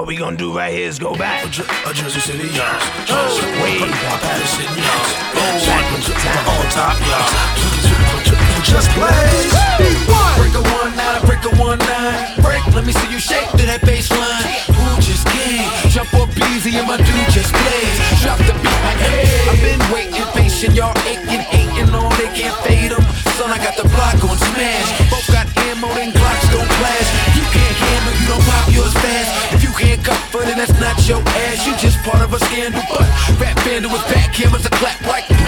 What we gonna do right here is go back. A, Jersey City, y'all. Oh. Jersey, way oh. back. Paterson, y'all. Go on, on top, y'all. Just blaze. Break a one nine, break a one nine. Break, let me see you shake to that baseline. Who just came? Jump up easy and my dude just plays. Drop the beat like hey. I've been waiting, patient, y'all aching, hating on, they can't fade them. Son, I got the block on smash. Your ass. You just part of a scandal, but rap vandal with back cameras a clap like.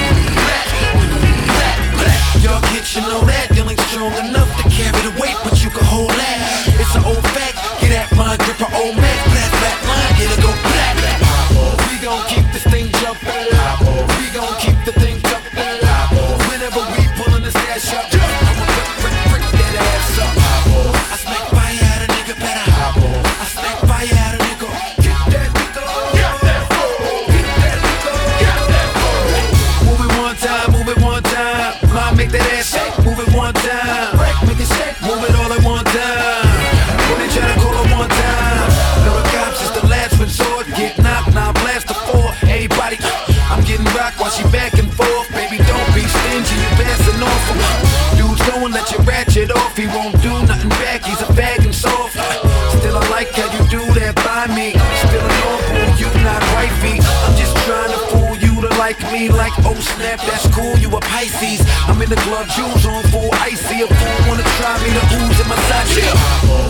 Move it one time. Break, shake. Move it all at one time. When they try to call it one time, no the cops last. Get knocked, now blast the four. Everybody, I'm getting rocked while she back and forth. Baby, don't be stingy, you passing off. Dude's let you ratchet off. He won't do nothing back, he's a bag and soft. Still, I like how you do that by me. Like me, like oh snap, that's cool. You a Pisces. I'm in the glove, jewels on full icy. A fool wanna try me to ooze in my side. Yeah.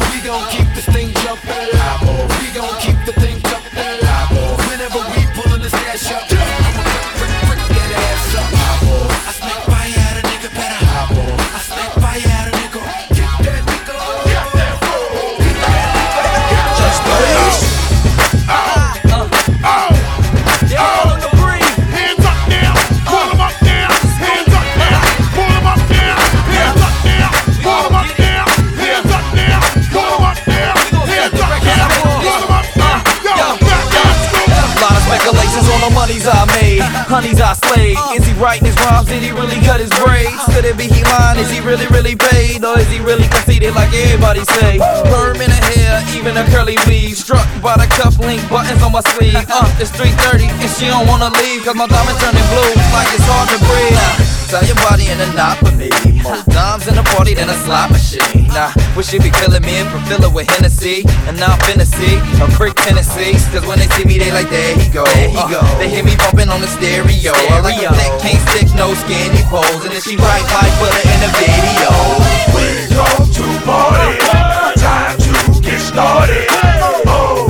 Monies I made, honeys I slayed. Uh. Is he writing his rhymes? Did he really cut his braids? Uh. Could it be he lying? Is he really, really paid? Or is he really conceited like everybody say? Perm in her hair, even a curly weave. Struck by the cuff link buttons on my sleeve. Uh, it's 3.30 and she don't wanna leave. Cause my diamond turning blue like it's hard to breathe. Tell your body in a knot for me. More dimes in the party than a slot machine. Nah, wish she be killing me and fulfill it with Hennessy. And now I'm finna a freak Tennessee. Cause when they see me, they like, there he go. There he uh, go. They hear me bumping on the stereo. I like a black can't stick, no skinny pose. And if she right, might put her in the video. We come to party. Time to get started. Oh,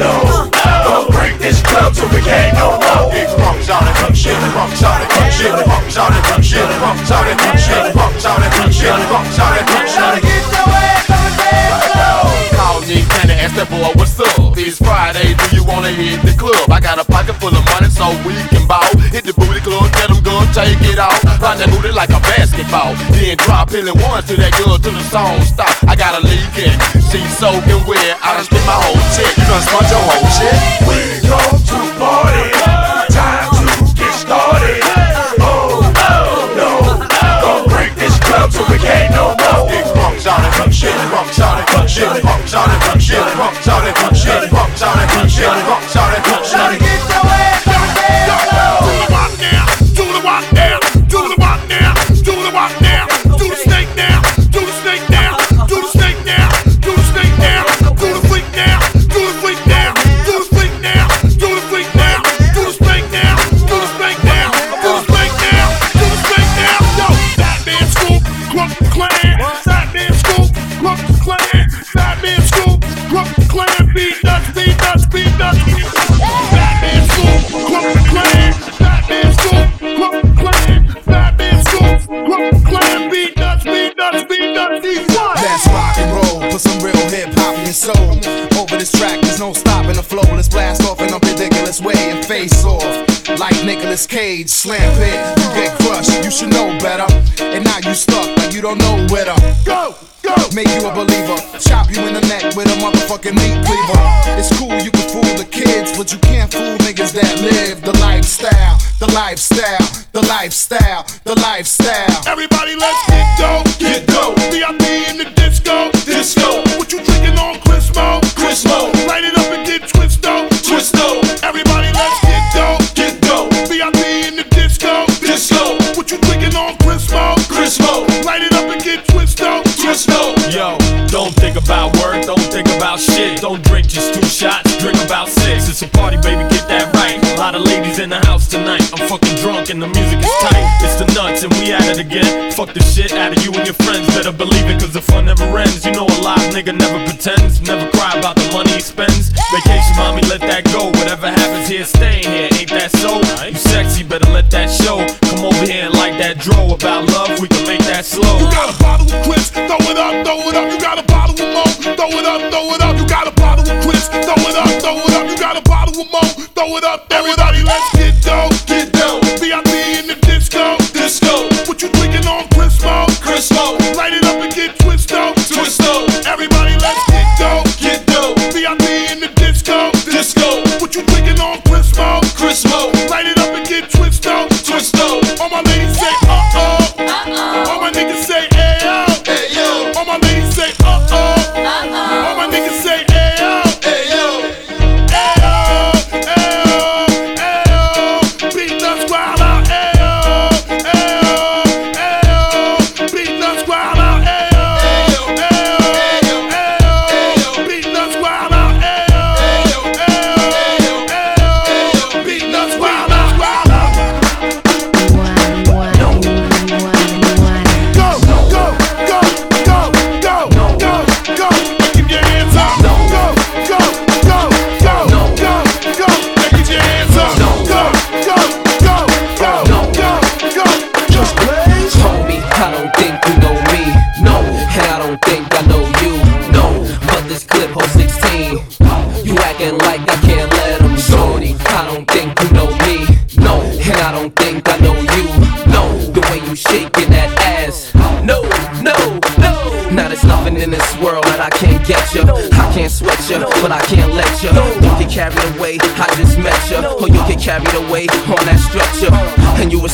no. Don't break this club till we can't no more. It crunks on it, crunk shit, crunks on it, crunk shit, crunks on it, crunk shit, crunks on it, crunk shit, crunks on it, crunk shit, crunks on it, crunk shit. Wanna hit the club? I got a pocket full of money so we can ball. Hit the booty club, get them good, take it out. Run that booty like a basketball. Then drop pilling ones to that girl till the song stop. I got a leak in, she's soaking wet. I done spent my whole check. You done spent your whole check. We come to party. Time to get started. Oh, oh no. Don't break this club we can't no more. It crunks on it, shit, crunks on it, shit, ridiculous way and face off. Like Nicolas Cage, slam it, you get crushed, you should know better. And now you stuck like you don't know where to Go, go. make you a believer. Chop you in the neck with a motherfucking meat cleaver. It's cool, you can fool the kids, but you can't fool niggas that live the lifestyle, the lifestyle, the lifestyle, the lifestyle. Everybody, let's get go, get go. VIP in the disco, disco. What you drinking on Chrismo? Chrismo. Fucking and the music is tight. It's the nuts and we at it again. Fuck the shit out of you and your friends. Better believe it, cause the fun never ends. You know a live nigga never pretends. Never cry about the money he spends. Vacation, mommy, let that go. Whatever happens here, staying here. Ain't that so? You sexy, better let that show. Come over here and like that dro about love. We can make that slow. You got a bottle of Chris, throw it up, throw it up. You got a bottle of Mo, throw it up, throw it up. You got a bottle of Chris, throw it up, throw it up. You got a bottle of Mo, throw it up. Everybody, let's get dough,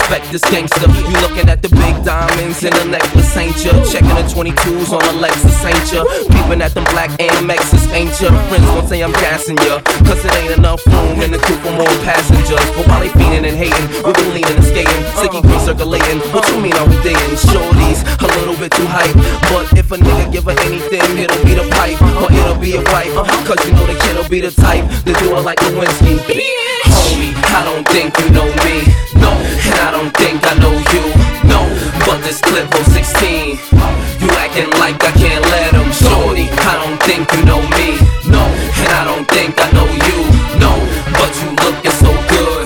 respect this gangster. You looking at the big diamonds in the necklace, ain't you? Checking the 22s on the Lexus, ain't you? Peeping at them black Amexes, ain't you? Friends gon' say I'm gassing you, cause it ain't enough room in the coupe for more passengers. But while they fiending and hating, we been leaning and skating, sticky green circulating. What you mean are we dating? Shorties, a little bit too hype. But if a nigga give her anything, it'll be the pipe, or it'll be a wife. Uh-huh. Cause you know the kid'll be the type to do it like Lewinsky. Homie, I don't think you know me, no, I don't think I know you, no. But this clip was 16. You acting like I can't let him, shorty. I don't think you know me, no, and I don't think I know you, no. But you looking so good,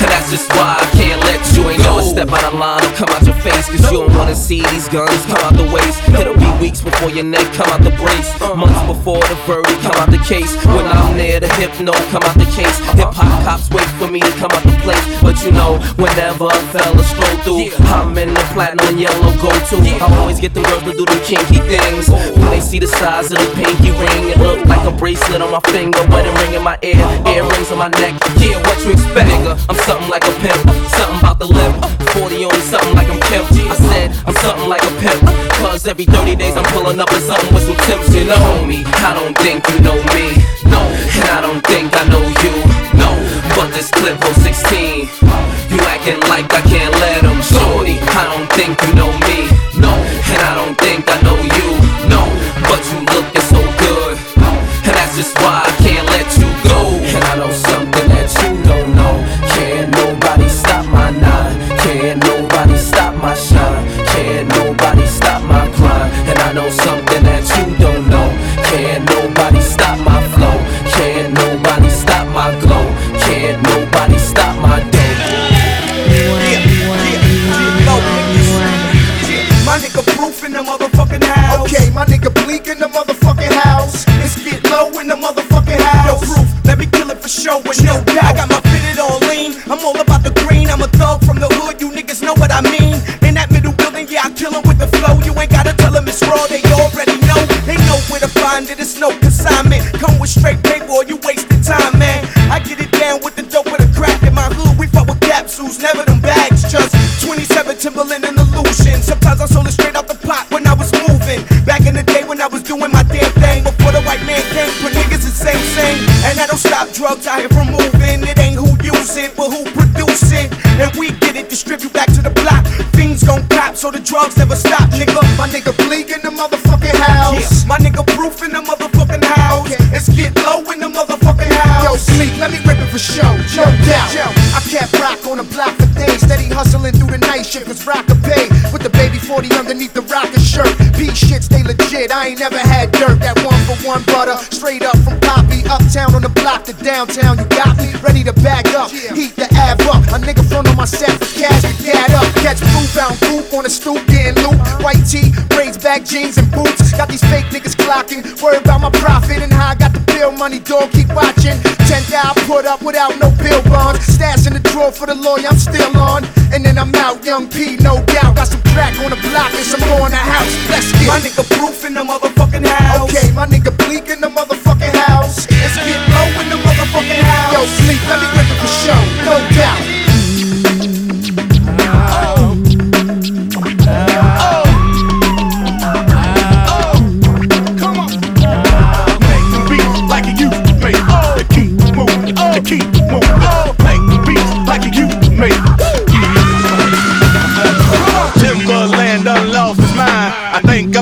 and that's just why I can't let you. Ain't no step out of line or come out your face, cause you don't wanna see these guns come out the waist. It'll be weeks before your neck come out the brace, months before the verdict come out the case. When I'm near the hypno come out the case. Hip hop cops wait for me to come out the place, but you know, whenever a fella stroll through, I'm in the platinum and yellow go to. I always get the girls to do them kinky things. When they see the size of the pinky ring, it look like a bracelet on my finger, but wedding ring in my ear, earrings on my neck. Yeah, what you expect, nigga? I'm something like a pimp, something about the lip. 40 on something like I'm Kemp. I said I'm something like a pimp. Cause every 30 days I'm pulling up in something with some tips. You know me, I don't think you know me. No, and I don't think I know you. No, but this clip was 16. You acting like I can't let him. Shorty, I don't think you know me. No, and I don't think I know you. Flow. You ain't gotta tell 'em it's raw. They already know. They know where to find it. It's no consignment. Come with straight paper you motherfucking house. Okay. Let's get low in the motherfucking house. Yo, sleep, let me rip it for show, no doubt. Yo, I kept rock on the block for days, steady hustling through the night shift, cause rock a pay. With the baby 40 underneath the rocker shirt. Beat shit stay legit, I ain't never had dirt. That one for one butter, straight up from Poppy. Uptown on the block to downtown, you got me. Ready to bag up, heat the ab up. A nigga front on my set for cash to get up. Catch proof out group on the stoop, getting loot. White tee, braids, back jeans, and boots. Got these fake niggas clocking. Worry about my profit and how I got the bill money, dog. Keep watching. 10 I put up without no bill bonds. Stash in the drawer for the lawyer, I'm still on. And then I'm out, young P, no doubt. Got some crack on the block and some more in the house. Let's get My nigga proof in the motherfucking house. Okay, my nigga Bleek in the motherfucking house. Let's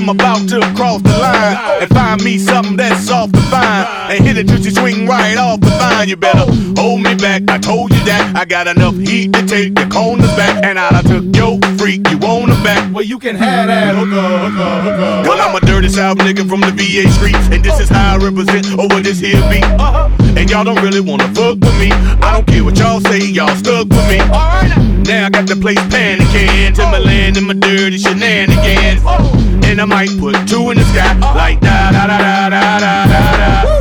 I'm about to cross the line and find me something that's soft to find and hit it till swing right off the vine. You better hold me back. I told you that I got enough heat to take the corners back, and I took your freak. You want her back? Well, you can have that hooker, hooker, hooker. Well, I'm a dirty South nigga from the VA streets, and this is how I represent over this here beat. Uh-huh. And y'all don't really wanna fuck with me. I don't care what y'all say, y'all stuck with me. Alright. Now I got the place panicking, Timberland and my dirty shenanigans. Oh. And I might put two in the sky, like da da da da da da da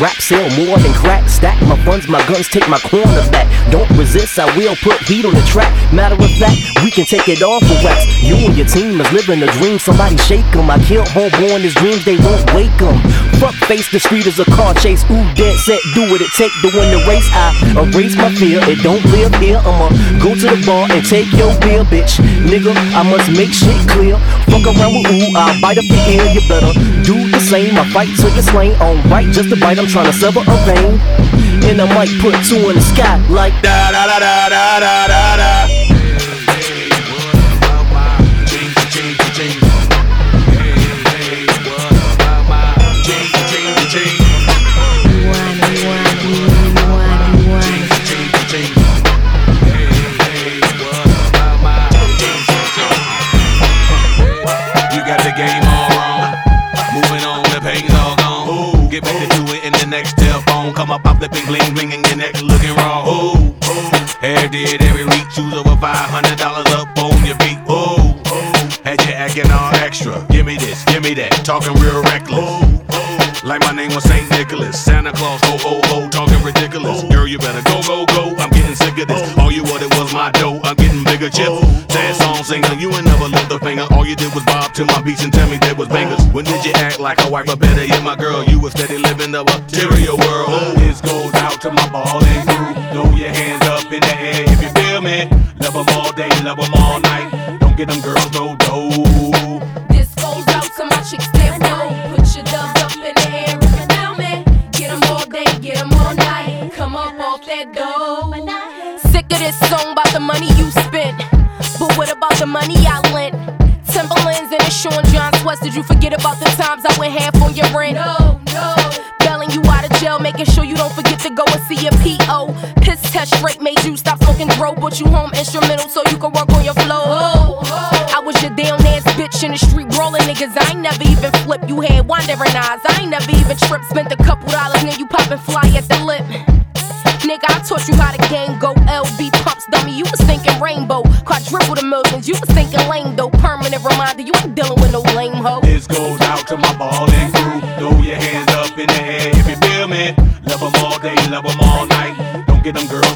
rap sell more than crack. Stack my funds, my guns, take my corners back. Don't resist, I will put heat on the track. Matter of fact, we can take it all for wax. You and your team is living a dream, somebody shake 'em. I kill homeborn his dreams, they won't wake 'em. Fuck face the street is a car chase. Ooh, dead set, do what it take to win the race. I erase my fear, it don't live here. I'ma go to the bar and take your beer, bitch. Nigga, I must make shit clear. Fuck around with ooh, I'll bite up your ear. You better do the same. I fight till you're slain. On right, just a bite, I'm trying to sever a vein. And I might put two in the sky like da da da da da da da. All you wanted was my dough. I'm getting bigger chips. Oh. Sad song singer, you ain't never lift a finger. All you did was bob to my beats and tell me there was bangers. When did you act like a wife or better? Yeah, my girl, you was steady living the material world. Oh, this goes out to my ballin' crew. Throw your hands up in the air if you feel me. Love 'em all day, love 'em all night. Don't get them girls no this song about the money you spent. But what about the money I lent? Timberlands and the Sean John Sweats. Did you forget about the times I went half on your rent? No, no. Bailing you out of jail, making sure you don't forget to go and see your PO. Piss test straight made you stop smoking dro, but you home instrumental so you can work on your flow. Oh, oh. I was your damn ass bitch in the street rolling niggas. I ain't never even flip. You had wandering eyes. I ain't never even tripped. Spent a couple dollars, now you popping fly at the lip. Nigga, I taught you how the game go. LV pumps, dummy. You was thinking rainbow. Quadruple the millions. You was thinking lame though. Permanent reminder, you ain't dealing with no lame hoe. This goes out to my ballin' crew. Throw your hands up in the air if you feel me. Love 'em all day, love 'em all night. Don't get them girls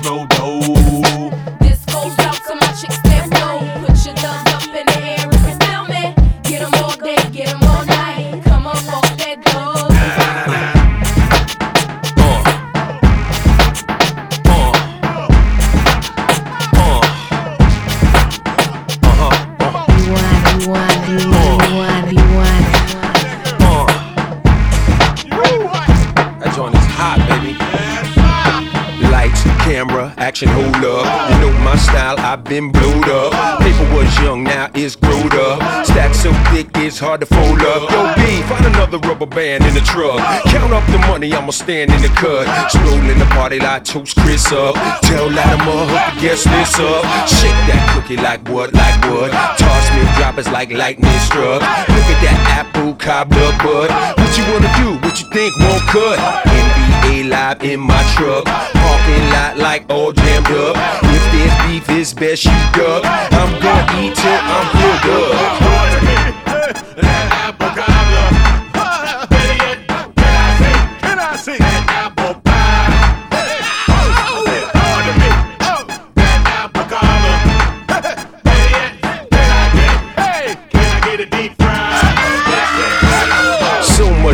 action, hold up. You know my style, I've been blowed up. Paper was young, now it's growed up. Stack so thick, it's hard to fold up. Yo, B, find another rubber band in the truck. Count up the money, I'ma stand in the cut. Stroll in the party like toast Chris up. Tell Latimer, hook the guest list up. Shake that cookie like what, like what? Toss me droppers like lightning struck. Look at that apple cobbler bud. What you wanna do? What you think won't cut? NBA live in my truck. Parking lot like all jammed up. If beef, best you duck. I'm gonna eat till I'm filled up.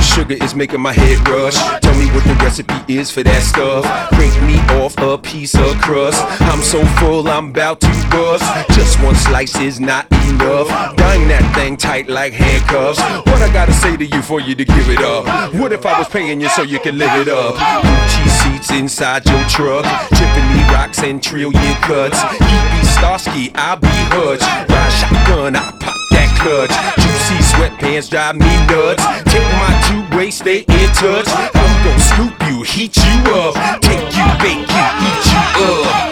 Sugar is making my head rush. What the recipe is for that stuff. Break me off a piece of crust. I'm so full, I'm about to bust. Just one slice is not enough. Dang that thing tight like handcuffs. What I gotta say to you for you to give it up? What if I was paying you so you can live it up? Gucci seats inside your truck. Tiffany rocks and trillion cuts. You be Starsky, I'll be Hutch. Ride shotgun, I pop that clutch. Juicy sweatpants drive me nuts. Take my stay in touch. I'm gon' scoop you, heat you up. Take you, bake you, eat you up.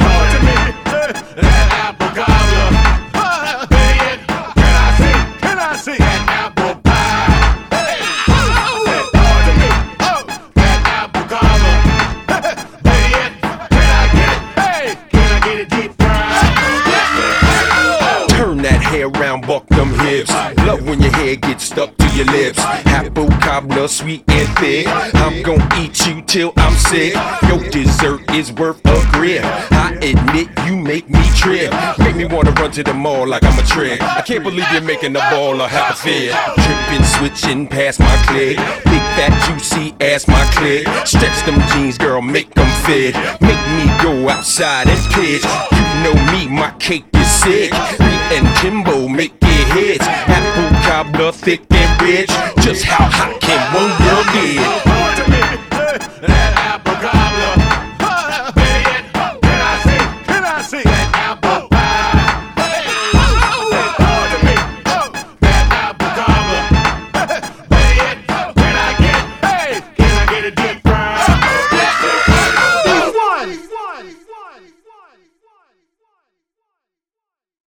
Apple cobbler, sweet and thick. I'm gon' eat you till I'm sick. Your dessert is worth a grip. I admit you make me trip. Make me wanna run to the mall like I'm a trick. I can't believe you're making a ball or half a fit. Tripping, switching past my click. Big fat juicy ass my click. Stretch them jeans, girl, make them fit. Make me go outside and pitch. You know me, my cake is sick. And Kimbo make it hits. Apple cobbler, thick and rich. Just how hot can one girl get?